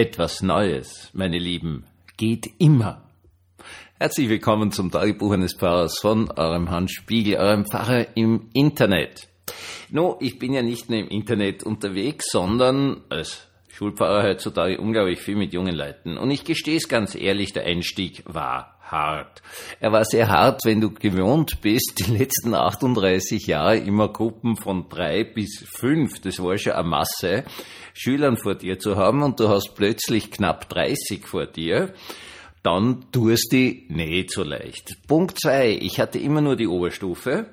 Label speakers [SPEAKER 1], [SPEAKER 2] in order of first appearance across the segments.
[SPEAKER 1] Etwas Neues, meine Lieben, geht immer. Herzlich willkommen zum Tagebuch eines Pfarrers von eurem Hans Spiegel, eurem Pfarrer im Internet. No, ich bin ja nicht nur im Internet unterwegs, sondern als Schulpfarrer heutzutage unglaublich viel mit jungen Leuten. Und ich gestehe es ganz ehrlich, der Einstieg war hart. Er war sehr hart, wenn du gewohnt bist, die letzten 38 Jahre immer Gruppen von drei bis fünf, das war schon eine Masse, Schülern vor dir zu haben und du hast plötzlich knapp 30 vor dir dann tust du nicht so leicht. Punkt zwei, ich hatte immer nur die Oberstufe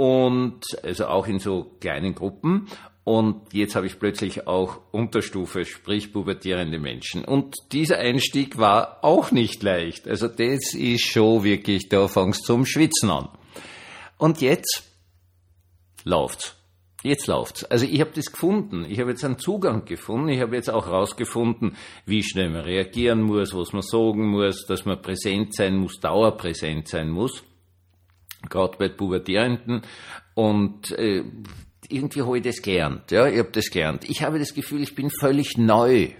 [SPEAKER 1] und also auch in so kleinen Gruppen und jetzt habe ich plötzlich auch Unterstufe, sprich pubertierende Menschen. Und dieser Einstieg war auch nicht leicht. Also das ist schon wirklich, da fangst zum Schwitzen an. Und jetzt läuft's. Jetzt läuft's. Also ich habe das gefunden. Ich habe jetzt einen Zugang gefunden. Ich habe jetzt auch herausgefunden, wie schnell man reagieren muss, was man sagen muss, dass man präsent sein muss, dauerpräsent sein muss. Gerade bei Pubertierenden. Und äh, irgendwie habe ich das gelernt. Ja, ich habe das gelernt. Ich habe das Gefühl, ich bin völlig neu.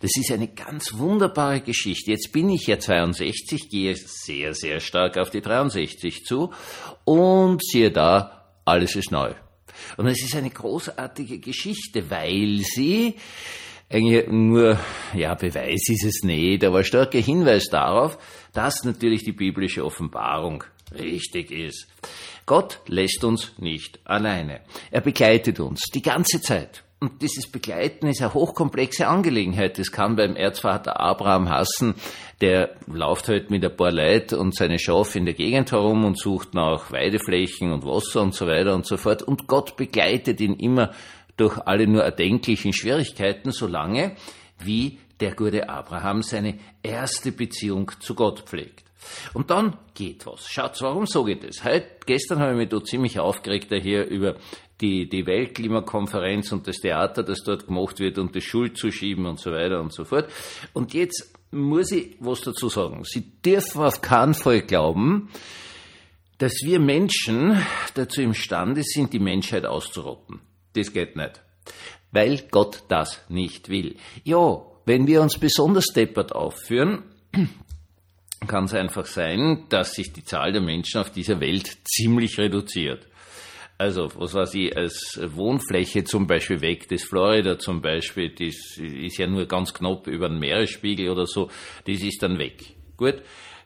[SPEAKER 1] Das ist eine ganz wunderbare Geschichte. Jetzt bin ich ja 62, gehe sehr, sehr stark auf die 63 zu und siehe da, alles ist neu. Und es ist eine großartige Geschichte, weil sie eigentlich nur, ja, Beweis ist es nicht, aber starker Hinweis darauf, dass natürlich die biblische Offenbarung richtig ist. Gott lässt uns nicht alleine. Er begleitet uns die ganze Zeit. Und dieses Begleiten ist eine hochkomplexe Angelegenheit. Das kann beim Erzvater Abraham hassen, der läuft halt mit ein paar Leid und seine Schafe in der Gegend herum und sucht nach Weideflächen und Wasser und so weiter und so fort. Und Gott begleitet ihn immer durch alle nur erdenklichen Schwierigkeiten, solange wie der gute Abraham seine erste Beziehung zu Gott pflegt. Und dann geht was. Schaut, warum so geht es? Heute, gestern habe ich mich da ziemlich aufgeregt hier über die, die Weltklimakonferenz und das Theater, das dort gemacht wird und die Schuld zu schieben und so weiter und so fort. Und jetzt muss ich was dazu sagen. Sie dürfen auf keinen Fall glauben, dass wir Menschen dazu imstande sind, die Menschheit auszurotten. Das geht nicht. Weil Gott das nicht will. Ja, wenn wir uns besonders deppert aufführen, kann einfach sein, dass sich die Zahl der Menschen auf dieser Welt ziemlich reduziert. Also, was weiß ich, als Wohnfläche zum Beispiel weg, das Florida zum Beispiel, das ist ja nur ganz knapp über den Meeresspiegel oder so, das ist dann weg. Gut.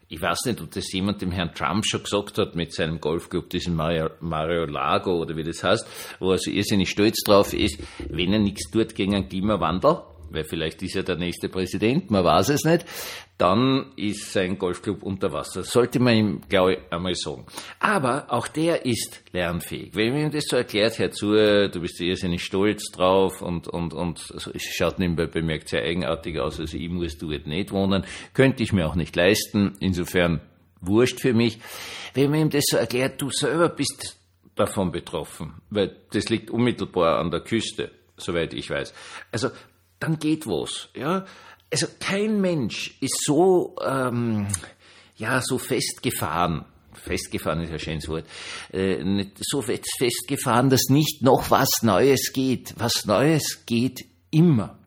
[SPEAKER 1] Ich weiß nicht, ob das jemand dem Herrn Trump schon gesagt hat mit seinem Golfclub, diesem Mario, Mario Lago oder wie das heißt, wo er so irrsinnig stolz drauf ist, wenn er nichts tut gegen einen Klimawandel, weil vielleicht ist er der nächste Präsident, man weiß es nicht, dann ist sein Golfclub unter Wasser. Sollte man ihm, glaube ich, einmal sagen. Aber auch der ist lernfähig. Wenn man ihm das so erklärt, hör zu, du bist irrsinnig stolz drauf und, und, und es schaut nebenbei bemerkt sehr eigenartig aus, also ich muss dort nicht wohnen, könnte ich mir auch nicht leisten, insofern wurscht für mich. Wenn man ihm das so erklärt, du selber bist davon betroffen, weil das liegt unmittelbar an der Küste, soweit ich weiß. Also dann geht was. Ja? Also kein Mensch ist so, ähm, ja, so festgefahren. Festgefahren ist ein schönes Wort. Äh, so festgefahren, dass nicht noch was Neues geht. Was Neues geht immer.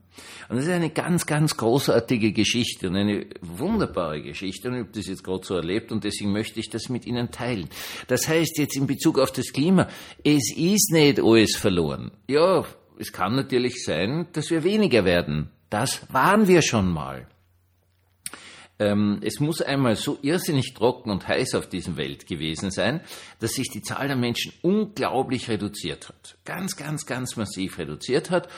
[SPEAKER 1] Und das ist eine ganz, ganz großartige Geschichte und eine wunderbare Geschichte. Und ich habe das jetzt gerade so erlebt und deswegen möchte ich das mit Ihnen teilen. Das heißt jetzt in Bezug auf das Klima, es ist nicht alles verloren. Ja, es kann natürlich sein, dass wir weniger werden. Das waren wir schon mal. Ähm, es muss einmal so irrsinnig trocken und heiß auf diesem Welt gewesen sein, dass sich die Zahl der Menschen unglaublich reduziert hat. Ganz, ganz, ganz massiv reduziert hat.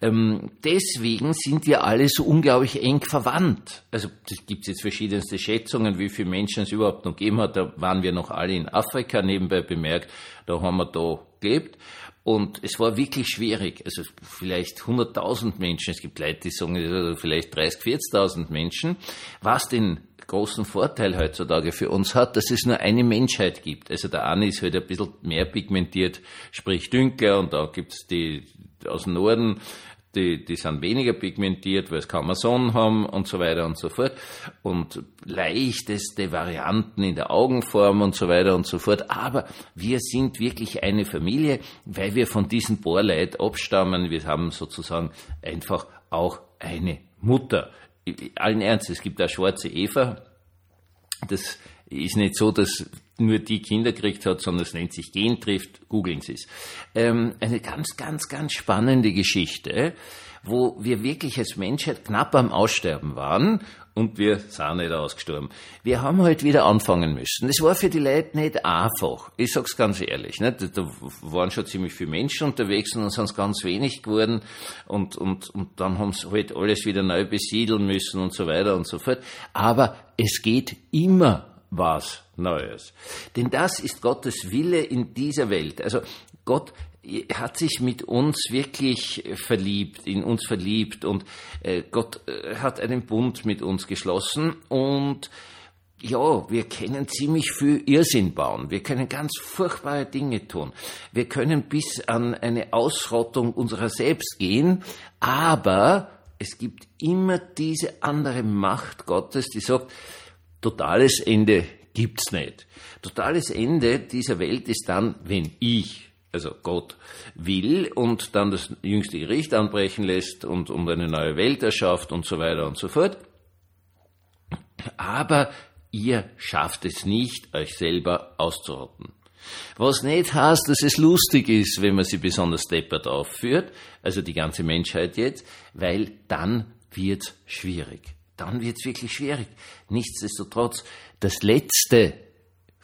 [SPEAKER 1] Ähm, deswegen sind wir alle so unglaublich eng verwandt. Also es gibt jetzt verschiedenste Schätzungen, wie viele Menschen es überhaupt noch gegeben hat. Da waren wir noch alle in Afrika nebenbei bemerkt. Da haben wir da gelebt. Und es war wirklich schwierig. Also vielleicht 100.000 Menschen, es gibt Leute, die sagen, vielleicht 30.000, 40.000 Menschen, was den großen Vorteil heutzutage für uns hat, dass es nur eine Menschheit gibt. Also der eine ist halt ein bisschen mehr pigmentiert, sprich dünkler, und da gibt's die aus dem Norden, die, die sind weniger pigmentiert, weil es kaum Sonne haben und so weiter und so fort. Und leichteste Varianten in der Augenform und so weiter und so fort. Aber wir sind wirklich eine Familie, weil wir von diesen Bohrleit abstammen. Wir haben sozusagen einfach auch eine Mutter. Allen Ernst, es gibt da schwarze Eva. Das ist nicht so, dass nur die Kinder gekriegt hat, sondern es nennt sich Gentrift. Googeln Sie es. Ähm, eine ganz, ganz, ganz spannende Geschichte, wo wir wirklich als Menschheit knapp am Aussterben waren und wir sind nicht ausgestorben. Wir haben halt wieder anfangen müssen. Das war für die Leute nicht einfach. Ich sag's ganz ehrlich. Nicht? Da waren schon ziemlich viele Menschen unterwegs und dann sind es ganz wenig geworden und, und, und dann haben sie halt alles wieder neu besiedeln müssen und so weiter und so fort. Aber es geht immer was Neues. Denn das ist Gottes Wille in dieser Welt. Also Gott hat sich mit uns wirklich verliebt, in uns verliebt und äh, Gott äh, hat einen Bund mit uns geschlossen und ja, wir können ziemlich viel Irrsinn bauen. Wir können ganz furchtbare Dinge tun. Wir können bis an eine Ausrottung unserer selbst gehen, aber es gibt immer diese andere Macht Gottes, die sagt, totales Ende gibt's nicht. Totales Ende dieser Welt ist dann, wenn ich also Gott will und dann das jüngste Gericht anbrechen lässt und, und eine neue Welt erschafft und so weiter und so fort. Aber ihr schafft es nicht, euch selber auszurotten. Was nicht heißt, dass es lustig ist, wenn man sie besonders deppert aufführt, also die ganze Menschheit jetzt, weil dann wird's schwierig. Dann wird's wirklich schwierig. Nichtsdestotrotz, das letzte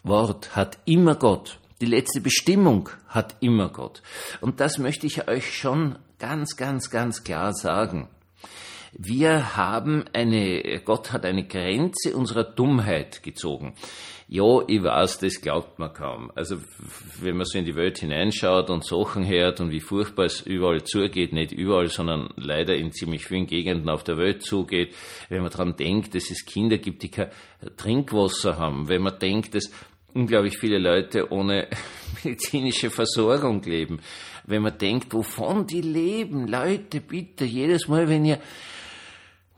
[SPEAKER 1] Wort hat immer Gott. Die letzte Bestimmung hat immer Gott. Und das möchte ich euch schon ganz, ganz, ganz klar sagen. Wir haben eine, Gott hat eine Grenze unserer Dummheit gezogen. Ja, ich weiß, das glaubt man kaum. Also, wenn man so in die Welt hineinschaut und Sachen hört und wie furchtbar es überall zugeht, nicht überall, sondern leider in ziemlich vielen Gegenden auf der Welt zugeht, wenn man daran denkt, dass es Kinder gibt, die kein Trinkwasser haben, wenn man denkt, dass unglaublich viele Leute ohne medizinische Versorgung leben. Wenn man denkt, wovon die leben, Leute, bitte, jedes Mal, wenn ihr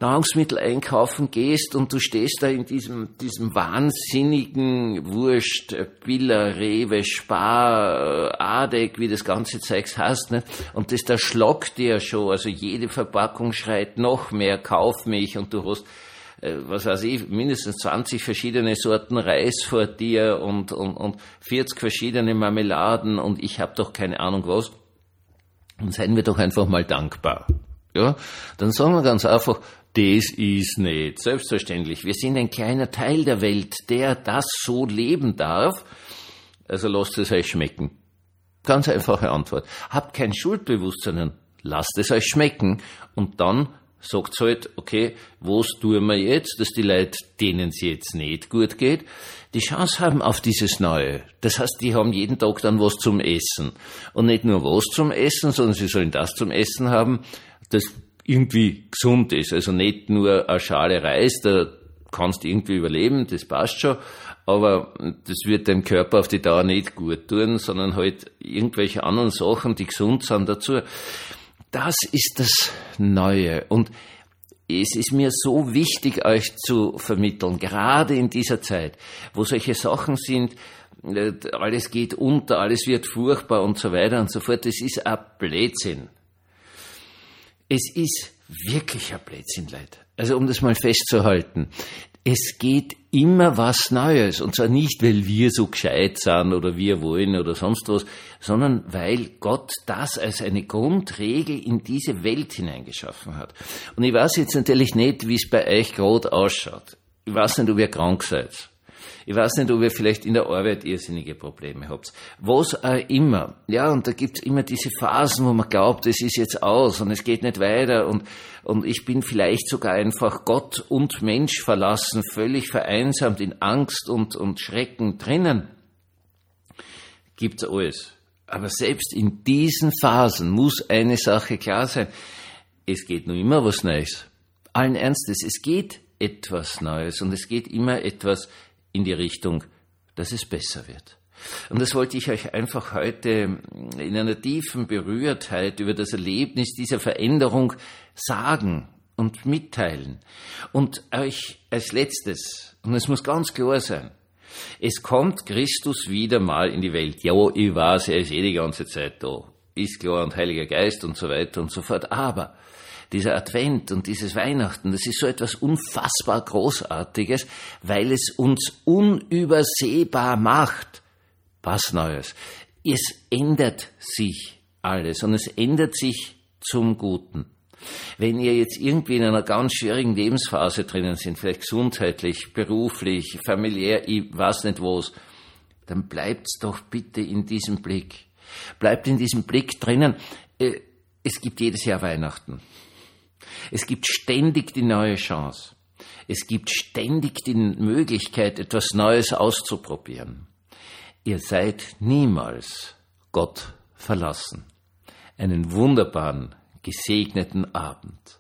[SPEAKER 1] Nahrungsmittel einkaufen gehst und du stehst da in diesem, diesem wahnsinnigen Wurst, Biller, Rewe, Spar, Adek, wie das ganze Zeugs heißt, ne? und das da schlockt dir schon, also jede Verpackung schreit noch mehr, kauf mich und du hast äh, was weiß ich, mindestens 20 verschiedene Sorten Reis vor dir und, und, und 40 verschiedene Marmeladen und ich habe doch keine Ahnung was. Und seien wir doch einfach mal dankbar. Ja, dann sagen wir ganz einfach, das ist nicht selbstverständlich. Wir sind ein kleiner Teil der Welt, der das so leben darf. Also lasst es euch schmecken. Ganz einfache Antwort. Habt kein Schuldbewusstsein, lasst es euch schmecken und dann sagt halt, okay, was tun wir jetzt, dass die Leute, denen es jetzt nicht gut geht, die Chance haben auf dieses Neue. Das heißt, die haben jeden Tag dann was zum Essen. Und nicht nur was zum Essen, sondern sie sollen das zum Essen haben, das irgendwie gesund ist. Also nicht nur eine Schale Reis, da kannst du irgendwie überleben, das passt schon, aber das wird deinem Körper auf die Dauer nicht gut tun, sondern halt irgendwelche anderen Sachen, die gesund sind dazu. Das ist das Neue. Und es ist mir so wichtig, euch zu vermitteln, gerade in dieser Zeit, wo solche Sachen sind, äh, alles geht unter, alles wird furchtbar und so weiter und so fort. Das ist ein Blödsinn. Es ist wirklich ein Blödsinn, Leute. Also um das mal festzuhalten. Es geht immer was Neues. Und zwar nicht, weil wir so gescheit sind oder wir wollen oder sonst was, sondern weil Gott das als eine Grundregel in diese Welt hineingeschaffen hat. Und ich weiß jetzt natürlich nicht, wie es bei euch gerade ausschaut. Ich weiß nicht, ob ihr krank seid. Ich weiß nicht, ob ihr vielleicht in der Arbeit irrsinnige Probleme habt. Was auch immer. Ja, und da gibt's immer diese Phasen, wo man glaubt, es ist jetzt aus und es geht nicht weiter und, und ich bin vielleicht sogar einfach Gott und Mensch verlassen, völlig vereinsamt in Angst und, und Schrecken drinnen. Gibt's alles. Aber selbst in diesen Phasen muss eine Sache klar sein. Es geht nur immer was Neues. Allen Ernstes, es geht etwas Neues und es geht immer etwas in die Richtung, dass es besser wird. Und das wollte ich euch einfach heute in einer tiefen Berührtheit über das Erlebnis dieser Veränderung sagen und mitteilen. Und euch als letztes, und es muss ganz klar sein, es kommt Christus wieder mal in die Welt. Ja, ich weiß, er ist eh die ganze Zeit da. Ist klar und Heiliger Geist und so weiter und so fort. Aber Dieser Advent und dieses Weihnachten, das ist so etwas unfassbar Großartiges, weil es uns unübersehbar macht. Was Neues. Es ändert sich alles und es ändert sich zum Guten. Wenn ihr jetzt irgendwie in einer ganz schwierigen Lebensphase drinnen sind, vielleicht gesundheitlich, beruflich, familiär, ich weiß nicht was, dann bleibt's doch bitte in diesem Blick. Bleibt in diesem Blick drinnen. Äh, es gibt jedes Jahr Weihnachten. Es gibt ständig die neue Chance. Es gibt ständig die Möglichkeit, etwas Neues auszuprobieren. Ihr seid niemals Gott verlassen. Einen wunderbaren, gesegneten Abend.